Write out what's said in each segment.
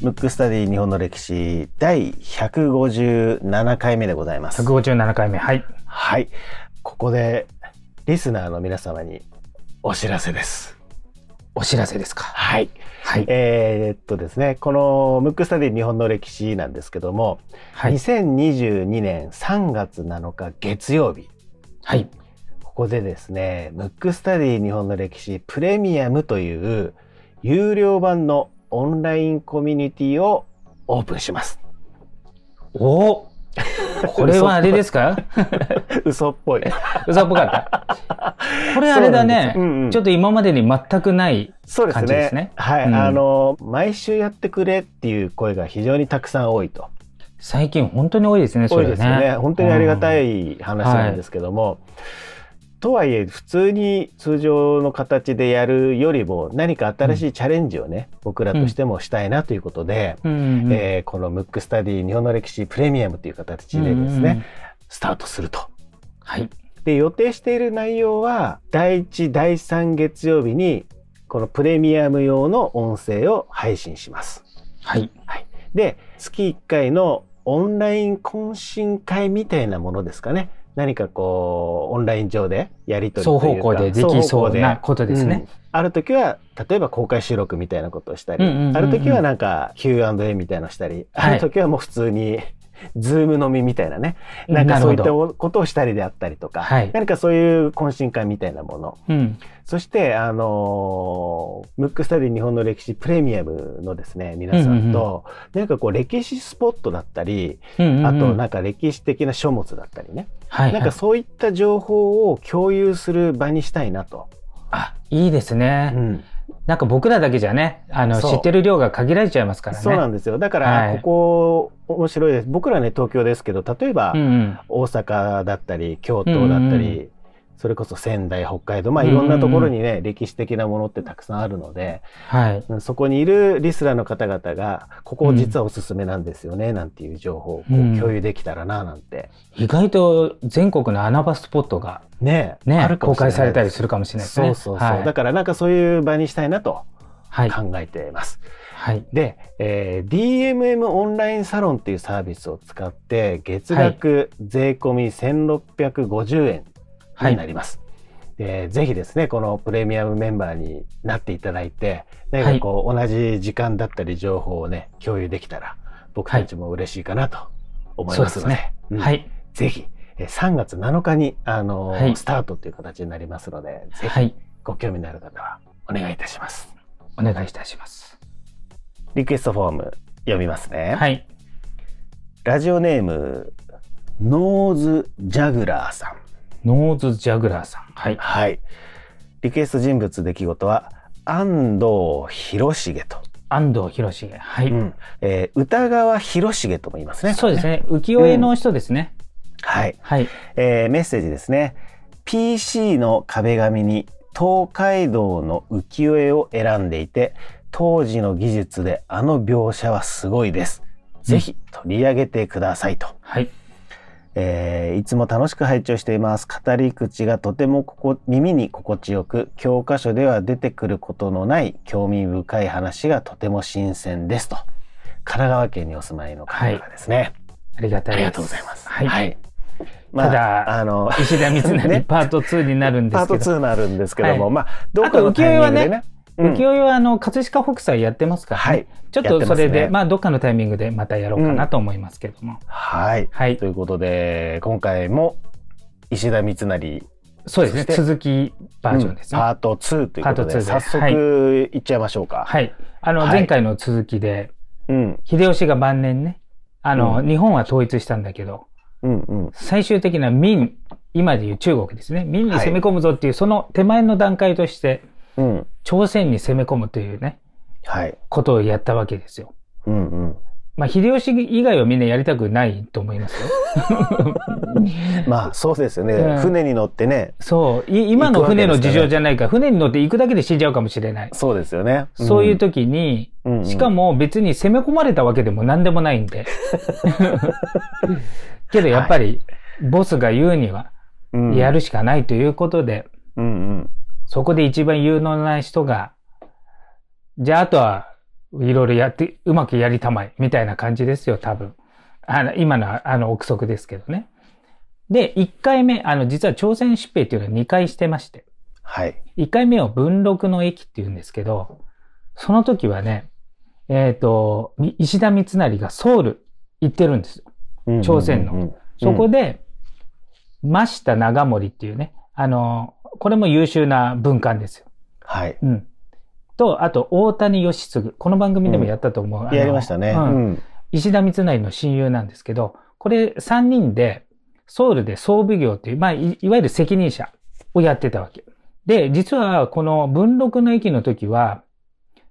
ムックスタディ日本の歴史第157回目でございます。157回目。はい。はい。ここでリスナーの皆様にお知らせです。お知らせですか？はい。はい。えーっとですね、このムックスタディ日本の歴史なんですけども、はい。2022年3月7日月曜日、はい。ここでですね、ムックスタディ日本の歴史プレミアムという有料版のオンラインコミュニティをオープンします。おこれはあれですか？嘘っぽい。嘘っぽかった？これあれだねそうなんうんうん。ちょっと今までに全くない。そうですね。感じですねはい、うんあの毎週やってくれっていう声が非常にたくさん多いと。最近本当に多いですね、そ多いれですよね。本当にありがたうんい話なんですけども、とはいえ普通に通常の形でやるよりも何か新しいチャレンジをね、僕らとしてもしたいなということで、うんうんえーこのムックスタディ日本の歴史プレミアムという形でですね、うんうんスタートすると。はい。で予定している内容は第1第3月曜日にこのプレミアム用の音声を配信します。はい。で月1回のオンライン懇親会みたいなものですかね何かこうオンライン上でやり取りというか。双方向でで。きそうなことですね。うん。ある時は例えば公開収録みたいなことをしたり、ある時はなんか Q&A みたいなのしたり、はい。ある時はもう普通に Zoom 飲みみたいなね。なんかそういったことをしたりであったりとか、はい。何かそういう懇親会みたいなもの。どうん。そしてあのームックスタディ日本の歴史プレミアムのですね皆さんと、何かこう歴史スポットだったり、うんうんうん。あとなんか歴史的な書物だったりね、はいはい。なんかそういった情報を共有する場にしたいなと。あ、いいですね。うんなんか僕らだけじゃね、あの、知ってる量が限られちゃいますからね。そうなんですよ。だから、はい。ここ面白いです。僕らね東京ですけど例えば。大阪だったり京都だったり、うんそれこそ仙台北海道まあいろんなところにね、歴史的なものってたくさんあるのではい。うんそこにいるリスナーの方々がここ実はおすすめなんですよね、なんていう情報を共有できたらななんて、意外と全国の穴場スポットがねね、ある公開されたりすするかもしれないですね。そうそうそう、はいだからなんかそういう場にしたいなとはい。考えています。はい。で、えー DMM オンラインサロンっていうサービスを使って月額税込み1650円になります。でぜひですねこのプレミアムメンバーになっていただいて何かこう、同じ時間だったり情報をね共有できたら僕たちも嬉しいかなと思いますので,、そうですねうんはい。ぜひえー3月7日にあのーはいスタートという形になりますのでぜひはい。ご興味のある方はお願いいたします。お願いいたします。リクエストフォーム読みますね。はい。ラジオネームノーズジャグラーさん。ノーズジャグラーさん。はい。はい。リクエスト人物出来事は安藤博重と、安藤博重。はい。うんえー歌川広重とも言いますね。そうですね。浮世絵の人ですね。はい、はい。えーメッセージですね。PC の壁紙に東海道の浮世絵を選んでいて、当時の技術であの描写はすごいです。ぜひ取り上げてくださいと。はい。えーいつも楽しく拝聴しています。語り口がとてもここ耳に心地よく、教科書では出てくることのない興味深い話がとても新鮮ですと。神奈川県にお住まいの方がですね。ありがたい。ありがとうございます。はい。まあただあの、石田三成ねパート2になるんでパートすけど。2になるんですけども、はいまあ、どっかのタイミングでね。うん浮世絵はあの、葛飾北斎やってますから、ね。はい。ちょっとそれで、ますねまあ、どっかのタイミングでまたやろうかなと思いますけども。はい。はいということで、今回も石田三成そうですね。続きバージョンですね。うんパート2ということで、パート2で早速はいいっちゃいましょうか。はい。あの、はい前回の続きで、うん。秀吉が晩年ね、あの、うん日本は統一したんだけど、うんうん。最終的な民、今でいう中国ですね。民に攻め込むぞっていう、その手前の段階として、うん。朝鮮に攻め込むというね、はい。ことをやったわけですよ。うんうん。まあ、秀吉以外はみんなやりたくないと思いますよ。まあそうですよね、うん船に乗ってねそう。い今の船の事情じゃないから、船に乗って行くだけで死んじゃうかもしれない。そうですよね、そういう時に、うんうんしかも別に攻め込まれたわけでも何でもないんで。けどやっぱり、ボスが言うには、うんやるしかないということで、うんうんそこで一番有能な人が、じゃああとはいろいろやって、うまくやりたまえ、みたいな感じですよ、多分。あの、今のあの憶測ですけどね。で、1回目、あの、実は朝鮮出兵っていうのは2回してまして。はい。1回目を文禄の駅っていうんですけど、その時はね、えっ、ー、と、石田三成がソウル行ってるんですよ。朝鮮の。そこで、真下長森っていうね、あの、これも優秀な文官ですよ。はい。うん。と、あと、大谷義次。この番組でもやったと思う。うん、やりましたね、うん。石田三成の親友なんですけど、これ3人で、ソウルで総奉行っていう、まあい、いわゆる責任者をやってたわけ。で、実はこの文禄の駅の時は、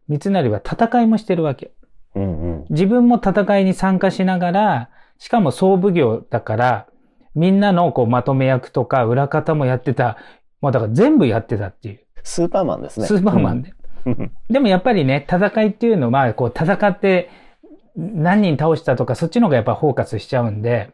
三成は戦いもしてるわけ。うんうん、自分も戦いに参加しながら、しかも総奉行だから、みんなのこうまとめ役とか裏方もやってた。もうだから全部やってたっていう。スーパーマンですね。スーパーマンで。うん、でもやっぱりね、戦いっていうのは、こう戦って何人倒したとか、そっちの方がやっぱフォーカスしちゃうんで、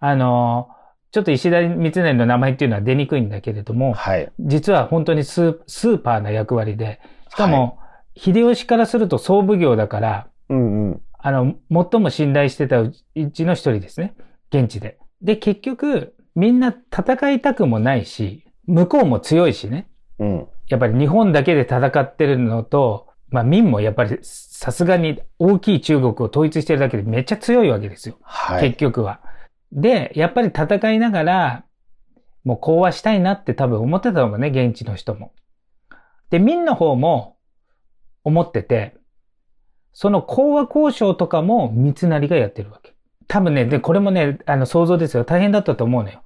あの、ちょっと石田三成の名前っていうのは出にくいんだけれども、はい、実は本当にスーパーな役割で、しかも、秀吉からすると総奉行だから、うんうん、あの、最も信頼してたうちの一人ですね。現地で。で、結局、みんな戦いたくもないし、向こうも強いしね。うん。やっぱり日本だけで戦ってるのと、まあ民もやっぱりさすがに大きい中国を統一してるだけでめっちゃ強いわけですよ。はい。結局は。で、やっぱり戦いながら、もう講和したいなって多分思ってたのもね、現地の人も。で、民の方も思ってて、その講和交渉とかも三成がやってるわけ。多分ね、で、これもね、あの、想像ですよ。大変だったと思うのよ。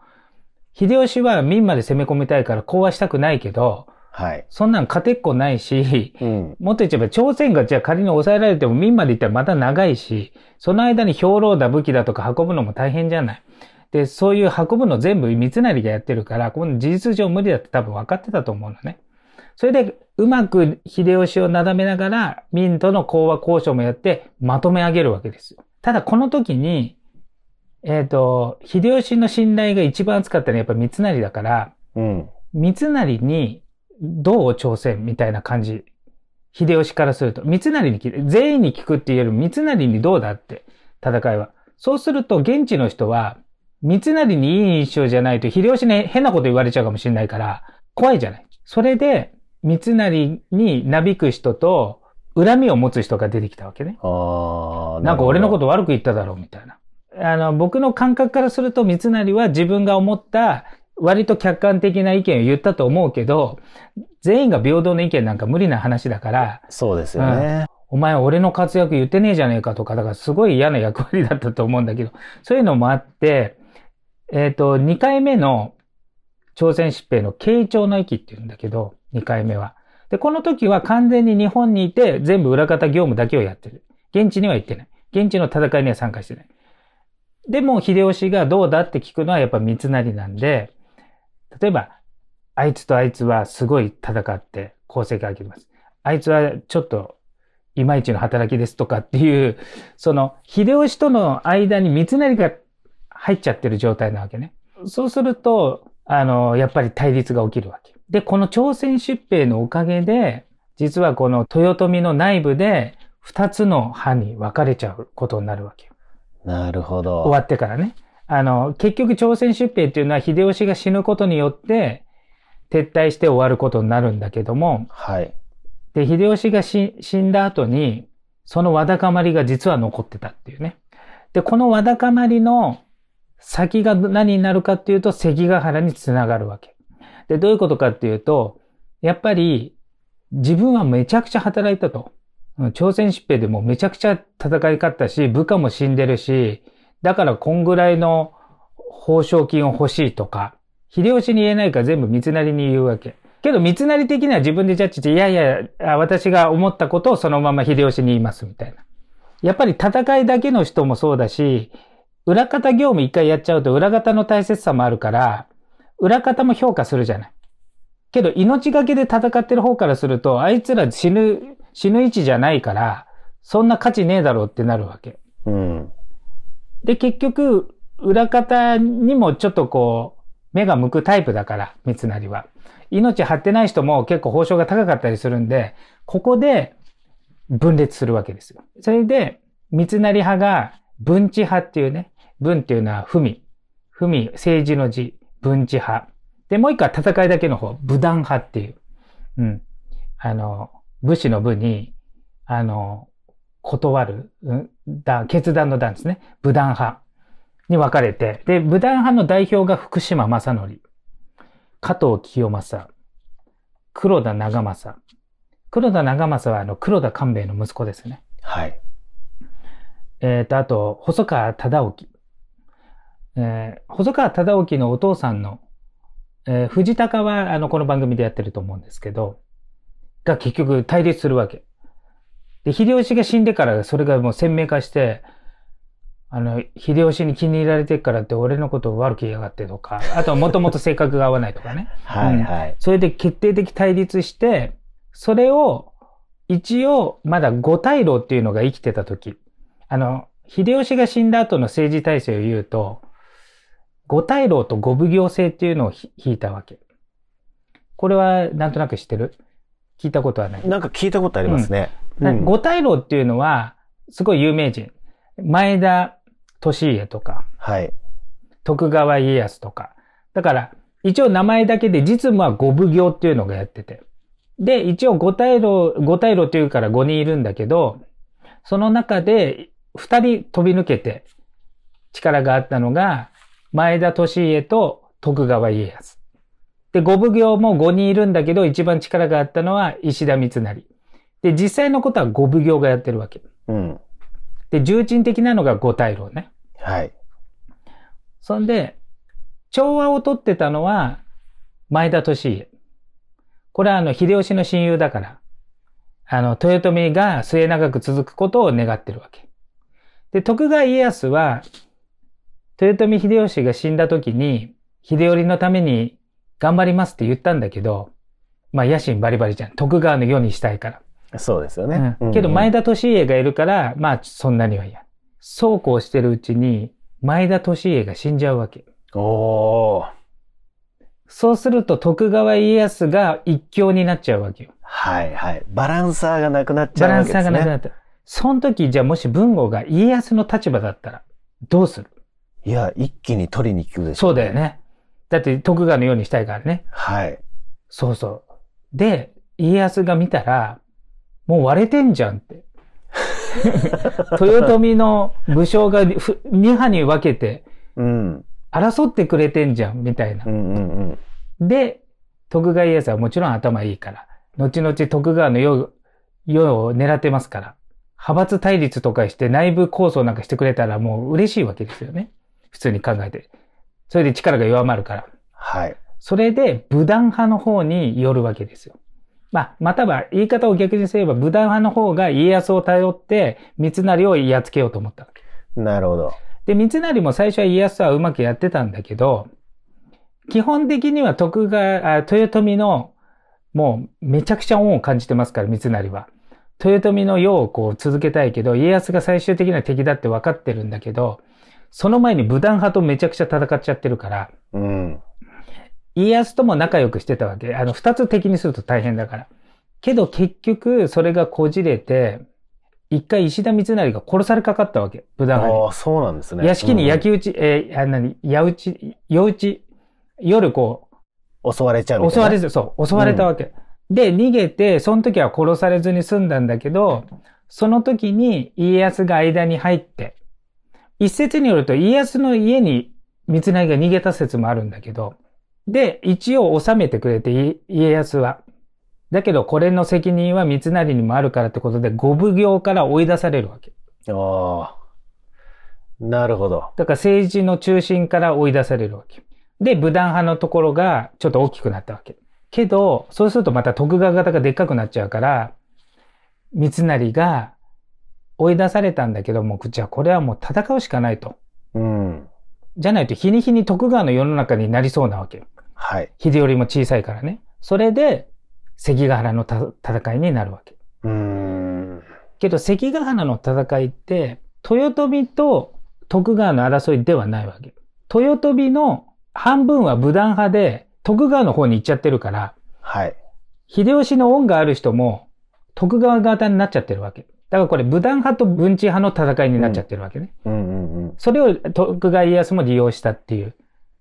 秀吉は民まで攻め込みたいから講和したくないけど、はい。そんなん勝てっこないし、うん、もっと言っちゃえば朝鮮がじゃあ仮に抑えられても民まで行ったらまた長いし、その間に兵糧だ武器だとか運ぶのも大変じゃない。で、そういう運ぶの全部三成がやってるから、この事実上無理だって多分分かってたと思うのね。それで、うまく秀吉をなだめながら、民との講和交渉もやって、まとめ上げるわけですよ。ただ、この時に、えっ、ー、と、秀吉の信頼が一番厚かったのはやっぱ三成だから、うん。三成に、どう挑戦みたいな感じ。秀吉からすると。三成に聞く。全員に聞くって言える三成にどうだって、戦いは。そうすると、現地の人は、三成にいい印象じゃないと、秀吉に変なこと言われちゃうかもしれないから、怖いじゃない。それで、三成になびく人と、恨みを持つ人が出てきたわけね。あなんか俺のこと悪く言っただろうみたいな。あの、僕の感覚からすると三成は自分が思った割と客観的な意見を言ったと思うけど、全員が平等な意見なんか無理な話だから。そうですよね。うん、お前俺の活躍言ってねえじゃねえかとか、だからすごい嫌な役割だったと思うんだけど、そういうのもあって、えっ、ー、と、2回目の朝鮮疾病の慶長の駅って言うんだけど、2回目は。で、この時は完全に日本にいて、全部裏方業務だけをやってる。現地には行ってない。現地の戦いには参加してない。でも、秀吉がどうだって聞くのはやっぱ三成なんで、例えば、あいつとあいつはすごい戦って功績を上げます。あいつはちょっといまいちの働きですとかっていう、その、秀吉との間に三成が入っちゃってる状態なわけね。そうすると、あの、やっぱり対立が起きるわけ。で、この朝鮮出兵のおかげで、実はこの豊臣の内部で二つの派に分かれちゃうことになるわけよ。なるほど。終わってからね。あの、結局朝鮮出兵っていうのは秀吉が死ぬことによって撤退して終わることになるんだけども、はい。で、秀吉が死んだ後に、そのわだかまりが実は残ってたっていうね。で、このわだかまりの先が何になるかっていうと関ヶ原につながるわけ。で、どういうことかっていうと、やっぱり自分はめちゃくちゃ働いたと。朝鮮疾病でもめちゃくちゃ戦い勝ったし、部下も死んでるし、だからこんぐらいの報奨金を欲しいとか、秀吉に言えないから全部三成に言うわけ。けど三成的には自分でジャッジして、いやいや、私が思ったことをそのまま秀吉に言いますみたいな。やっぱり戦いだけの人もそうだし、裏方業務一回やっちゃうと裏方の大切さもあるから、裏方も評価するじゃない。けど命がけで戦ってる方からすると、あいつら死ぬ、死ぬ位置じゃないから、そんな価値ねえだろうってなるわけ。うん。で、結局、裏方にもちょっとこう、目が向くタイプだから、三成は。命張ってない人も結構報酬が高かったりするんで、ここで分裂するわけですよ。それで、三成派が文治派っていうね、文っていうのは文。文、政治の字、文治派。で、もう一個は戦いだけの方、武断派っていう。うん。あの、武士の武に、あの、断る、うん、だ、決断の段ですね。武断派に分かれて、で、武断派の代表が福島正則、加藤清正、黒田長政。黒田長政はあの黒田官兵衛の息子ですね。はい。えっ、ー、と、あと、細川忠興。えー、細川忠興のお父さんの、えー、藤高はあの、この番組でやってると思うんですけど、が結局対立するわけ。で、秀吉が死んでからそれがもう鮮明化して、あの、秀吉に気に入られてからって俺のことを悪く言いやがってとか、あとはもともと性格が合わないとかね。はいはい、うん、それで決定的対立して、それを一応まだ五大老っていうのが生きてた時、あの、秀吉が死んだ後の政治体制を言うと、五大老と五奉行制っていうのを引いたわけ。これはなんとなく知ってる？聞いたことはない。なんか聞いたことありますね。うん、五大老っていうのは、すごい有名人。前田利家とか、はい。徳川家康とか。だから、一応名前だけで実務は五奉行っていうのがやってて。で、一応五大老、五大老っていうから五人いるんだけど、その中で二人飛び抜けて力があったのが、前田利家と徳川家康。で、五奉行も5人いるんだけど、一番力があったのは石田三成。で、実際のことは五奉行がやってるわけ。うん。で、重鎮的なのが五大老ね。はい。そんで、調和を取ってたのは、前田利家。これはあの、秀吉の親友だから、あの、豊臣が末長く続くことを願ってるわけ。で、徳川家康は、豊臣秀吉が死んだ時に、秀頼のために頑張りますって言ったんだけど、まあ野心バリバリじゃん。徳川の世にしたいから。そうですよね。うん、けど前田利家がいるから、まあそんなには嫌。そうこうしてるうちに、前田利家が死んじゃうわけ。おー。そうすると徳川家康が一強になっちゃうわけよ。はいはい。バランサーがなくなっちゃうわけですね。バランサーがなくなった。その時、じゃあもし文豪が家康の立場だったら、どうする？いや、一気に取りに行くでしょう、ね。そうだよね。だって徳川のようにしたいからね。はい。そうそう。で、家康が見たら、もう割れてんじゃんって。豊臣の武将が2派に分けて、争ってくれてんじゃん、みたいな。で、徳川家康はもちろん頭いいから、後々徳川の世世を狙ってますから、派閥対立とかして内部構想なんかしてくれたらもう嬉しいわけですよね。普通に考えて。それで力が弱まるから。はい。それで武断派の方によるわけですよ。まあ、または言い方を逆にすれば武断派の方が家康を頼って三成をやっつけようと思ったわけ。なるほど。で、三成も最初は家康はうまくやってたんだけど、基本的には徳川、豊臣のもうめちゃくちゃ恩を感じてますから、三成は。豊臣の世をこう続けたいけど、家康が最終的な敵だって分かってるんだけど、その前に武断派とめちゃくちゃ戦っちゃってるから、うん、家康とも仲良くしてたわけ。あの、二つ敵にすると大変だから。けど結局、それがこじれて、一回石田三成が殺されかかったわけ。武断派に。ああ、そうなんですね。屋敷に焼き討ち、うん、えー、あ、なに、矢打ち、夜打ち、夜こう。襲われちゃう。襲われず、そう、襲われたわけ。うん、で、逃げて、その時は殺されずに済んだんだけど、その時に家康が間に入って、一説によると家康の家に三成が逃げた説もあるんだけど、で、一応収めてくれて家康は。だけどこれの責任は三成にもあるからってことで、五奉行から追い出されるわけ。ああ。なるほど。だから政治の中心から追い出されるわけ。で、武断派のところがちょっと大きくなったわけ。けど、そうするとまた徳川型がでっかくなっちゃうから、三成が追い出されたんだけども、じゃあこれはもう戦うしかないと。うん。じゃないと日に日に徳川の世の中になりそうなわけ。はい。秀頼も小さいからね。それで、関ヶ原の戦いになるわけ。うん。けど関ヶ原の戦いって、豊臣と徳川の争いではないわけ。豊臣の半分は武断派で、徳川の方に行っちゃってるから、はい。秀吉の恩がある人も徳川型になっちゃってるわけ。だからこれ武断派と文治派の戦いになっちゃってるわけね。うんうんうん。それを徳川家康も利用したっていう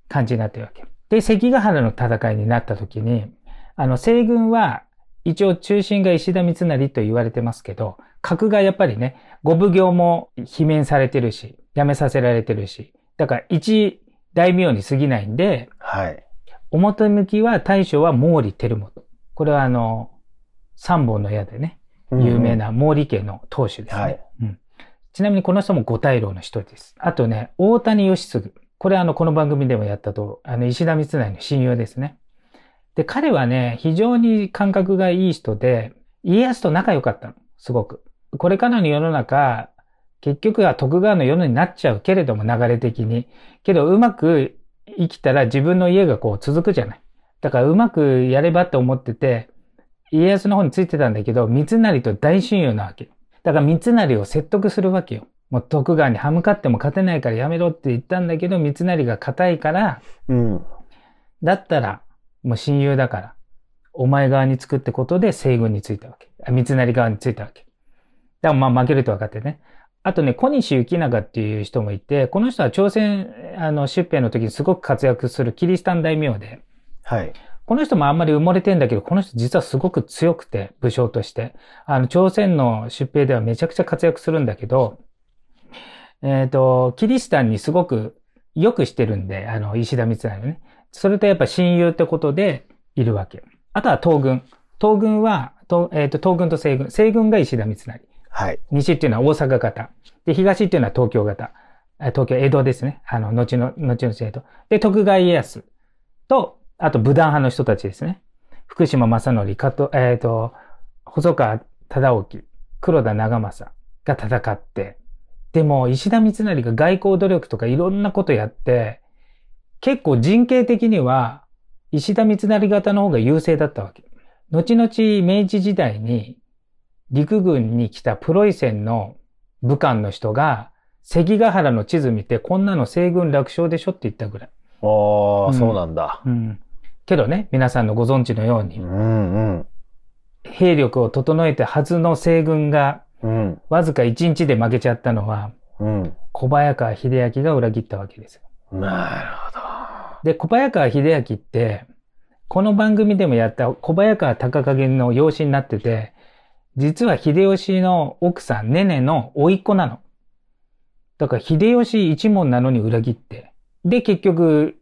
感じになってるわけ。で、関ヶ原の戦いになった時に、あの、西軍は一応中心が石田三成と言われてますけど、格がやっぱりね、五奉行も罷免されてるし、辞めさせられてるし、だから一大名に過ぎないんで、はい。表向きは大将は毛利輝元。これはあの、三本の矢でね、有名な毛利家の当主ですね。はいうんちなみにこの人も五大老の一人です。あとね、大谷義継。これあの、この番組でもやったと、あの、石田三成の親友ですね。で、彼はね、非常に感覚がいい人で、家康と仲良かったの。すごく。これからの世の中、結局は徳川の世になっちゃうけれども、流れ的に。けど、うまく生きたら自分の家がこう続くじゃない。だから、うまくやればって思ってて、家康の方についてたんだけど、三成と大親友なわけ。だから三成を説得するわけよ。もう徳川に歯向かっても勝てないからやめろって言ったんだけど、三成が硬いから、うん。だったら、もう親友だから、お前側につくってことで西軍についたわけ。あ三成側についたわけ。だからまあ負けると分かってね。あとね、小西行長っていう人もいて、この人は朝鮮、あの、出兵の時にすごく活躍するキリシタン大名で、はい。この人もあんまり埋もれてんだけど、この人実はすごく強くて、武将として。あの、朝鮮の出兵ではめちゃくちゃ活躍するんだけど、えっ、と、キリシタンにすごくよくしてるんで、あの、石田三成ね。それとやっぱ親友ってことでいるわけ。あとは東軍。東軍は、とえっ、と、東軍と西軍。西軍が石田三成。はい。西っていうのは大阪型。で、東っていうのは東京型。あ東京、江戸ですね。あの、後の、後の江戸。で、徳川家康と、あと武断派の人たちですね。福島正則、加藤、えっ、と、細川忠興、黒田長政が戦って、でも、石田三成が外交努力とかいろんなことやって、結構人形的には、石田三成型の方が優勢だったわけ。後々明治時代に陸軍に来たプロイセンの武官の人が関ヶ原の地図見てこんなの西軍楽勝でしょって言ったぐらい。おー、うんそうなんだ。うん。けどね、皆さんのご存知のように、うんうん。兵力を整えたはずの西軍がうん。わずか1日で負けちゃったのはうん。小早川秀明が裏切ったわけですよ。なるほで、小早川秀明って、この番組でもやった小早川隆景の養子になってて、実は秀吉の奥さん、ねねの甥っ子なの。だから秀吉一門なのに裏切って。で、結局、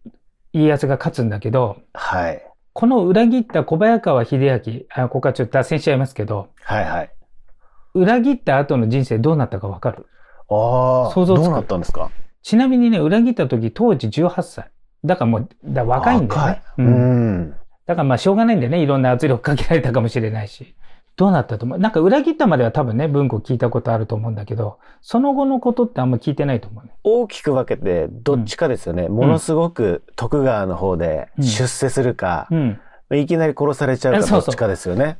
家康が勝つんだけど、ど。はい。この裏切った小早川秀明、あここはちょっと脱線しちゃいますけど、はいはい。裏切った後の人生どうなったかわかる？ああ、想像つく？どうなったんですか？ちなみにね、裏切った時当時18歳。だからもう、だ若いんだよね。若いうん。だからまあしょうがないんだよね。いろんな圧力かけられたかもしれないし。どうなったと思う？なんか裏切ったまでは多分ね、文庫聞いたことあると思うんだけど、その後のことってあんま聞いてないと思うね。大きく分けてどっちかですよね。ものすごく徳川の方で出世するか、うん。いきなり殺されちゃうかどっちかですよね。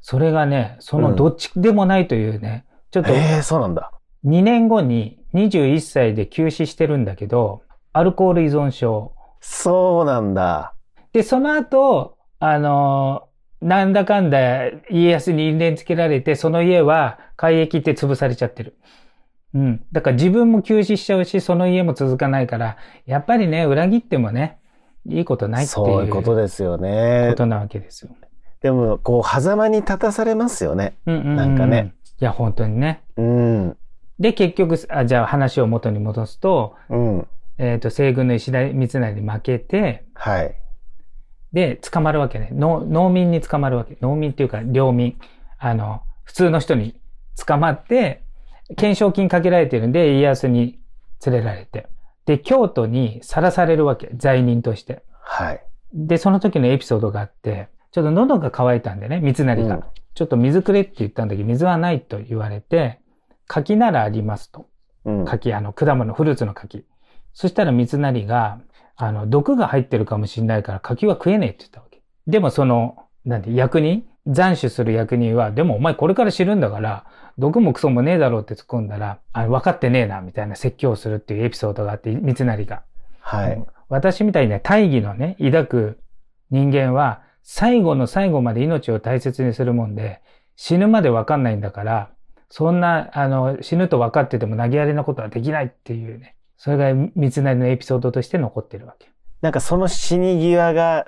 それがね、そのどっちでもないというね、ちょっとええそうなんだ。2年後に21歳で休止してるんだけど、アルコール依存症。そうなんだ。で、その後、あのーなんだかんだ家康に因縁つけられて、その家は改易って潰されちゃってる。うん。だから自分も休止しちゃうし、その家も続かないから、やっぱりね、裏切ってもね、いいことないっていうそういうことですよねこ。となわけですよ。でも、こう、狭間に立たされますよね。うんうんうんなんかね。いや、本当にね。うん。で、結局、あじゃあ話を元に戻すと、うん。えっ、と、西軍の石田三成に負けて、はい。で、捕まるわけね。農農民に捕まるわけ。農民っていうか、領民。あの、普通の人に捕まって、懸賞金かけられてるんで、家康に連れられて。で、京都にさらされるわけ。罪人として。はい。で、その時のエピソードがあって、ちょっと喉が渇いたんでね、三成が。うんちょっと水くれって言ったんだけど、水はないと言われて、柿ならありますと。うん。柿、あの、果物、フルーツの柿。そしたら三成が、あの、毒が入ってるかもしれないから柿は食えねえって言ったわけ。でもその、なんて、役人？斬首する役人は、でもお前これから知るんだから、毒もクソもねえだろうって突っ込んだら、あの分かってねえな、みたいな説教をするっていうエピソードがあって、三成が。はい。私みたいにね、大義のね、抱く人間は、最後の最後まで命を大切にするもんで、死ぬまでわかんないんだから、そんな、あの、死ぬと分かってても投げやりなことはできないっていうね。それが三成のエピソードとして残ってるわけ。なんかその死に際が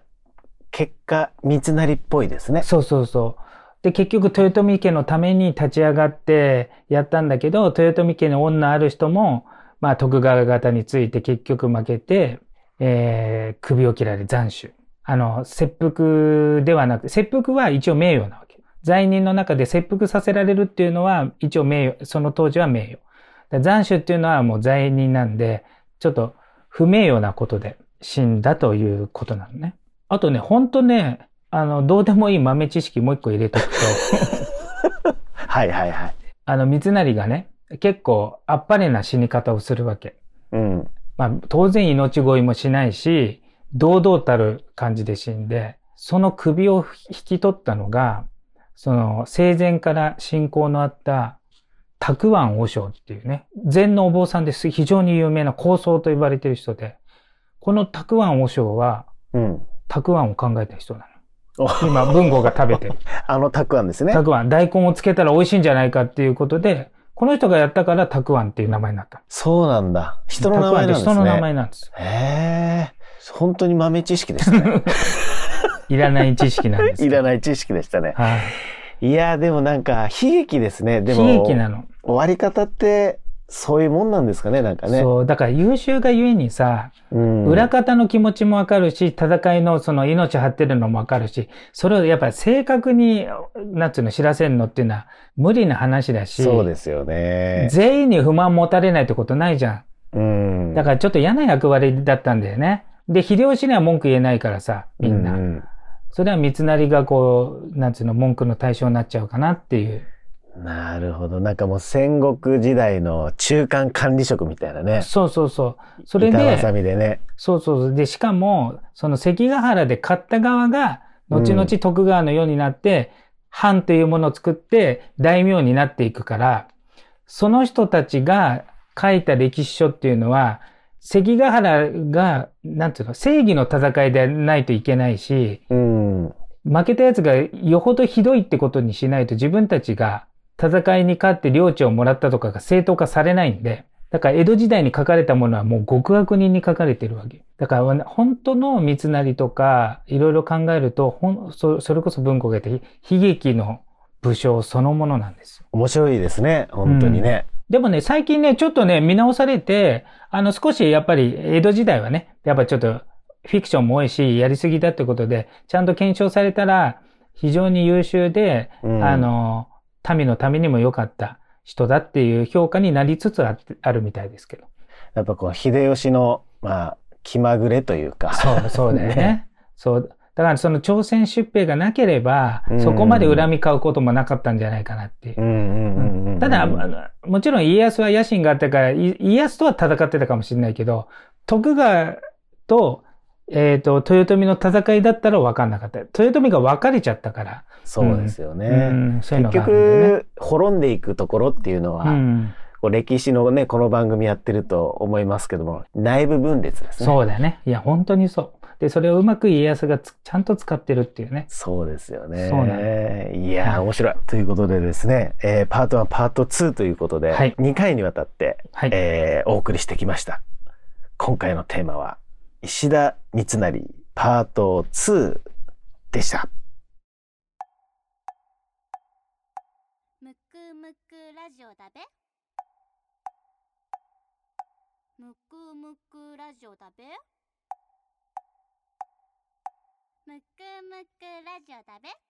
結果、三成っぽいですね。そうそうそう。で、結局、豊臣家のために立ち上がってやったんだけど、豊臣家の女ある人も、まあ、徳川方について結局負けて、えー、首を切られ斬首。あの、切腹ではなく、切腹は一応名誉なわけ。罪人の中で切腹させられるっていうのは、一応名誉、その当時は名誉。斬首っていうのはもう罪人なんで、ちょっと不名誉なことで死んだということなのね。あとね、ほんとね、あの、どうでもいい豆知識もう一個入れとくと はいはいはい。あの、三成がね、結構あっぱれな死に方をするわけ。うん。まあ、当然命乞いもしないし、堂々たる感じで死んで、その首を引き取ったのが、その生前から信仰のあったたくわん和尚っていうね、禅のお坊さんです非常に有名な高僧と呼ばれている人で、このたくわん和尚は、たくわんを考えた人なの。今、文豪が食べてる。あのたくあんですね。たくあん。大根をつけたら美味しいんじゃないかっていうことで、この人がやったからたくあんっていう名前になった。そうなんだ。人の名前なんですね。人の名前なんです。へえ。本当に豆知識でしたね。いらない知識なんです。いらない知識でしたね。はい。いや、でもなんか悲劇ですね。でも。悲劇なの。終わり方ってそういうもんなんですかね、なんかね。そう、だから優秀がゆえにさ、うん、裏方の気持ちもわかるし、戦いのその命張ってるのもわかるし、それをやっぱり正確に、なんつうの、知らせるのっていうのは無理な話だし。そうですよね。全員に不満持たれないってことないじゃん。うん。だからちょっと嫌な役割だったんだよね。で、秀吉には文句言えないからさ、みんな。うん、それは三成がこう、なんつうの、文句の対象になっちゃうかなっていう。なるほど。なんかもう戦国時代の中間管理職みたいなね。そうそうそう。それで、板でね。そうそうで、しかも、その関ヶ原で勝った側が、後々徳川の世になって、うん、藩というものを作って大名になっていくから、その人たちが書いた歴史書っていうのは、関ヶ原が、なんていうの、正義の戦いでないといけないし、うん、負けたやつがよほどひどいってことにしないと自分たちが戦いに勝って領地をもらったとかが正当化されないんで、だから江戸時代に書かれたものはもう極悪人に書かれてるわけ。だから本当の三成とかいろいろ考えると、ほんそそれこそ文庫が言って悲劇の武将そのものなんです面白いですね。本当にね。うん、でもね、最近ね、ちょっとね、見直されて、あの少しやっぱり江戸時代はね、やっぱちょっとフィクションも多いし、やりすぎだってことで、ちゃんと検証されたら、非常に優秀で、うん、あの、民のためにも良かった人だっていう評価になりつつあるみたいですけど。やっぱこう、秀吉の、まあ、気まぐれというか。そう、そうだよね。ねそう。だからその朝鮮出兵がなければ、そこまで恨み買うこともなかったんじゃないかなっていう。ただ、もちろん家康は野心があったから、家康とは戦ってたかもしれないけど、徳川とえっ、ー、と、豊臣の戦いだったら分かんなかった。豊臣が分かれちゃったから。そうですよね。うん、う結局、滅んでいくところっていうのは、うん、こう歴史のね、この番組やってると思いますけども、内部分裂ですね。そうだね。いや、本当にそう。で、それをうまく家康がちゃんと使ってるっていうね。そうですよね。そうね。いや、面白い。ということでですね、えー、パート1、パート2ということで、はい、2回にわたって、はい、えー、お送りしてきました。今回のテーマは、石田三成パート2でした。むくむくラジオだべ。むくむくラジオだべ。むくむくラジオだべ。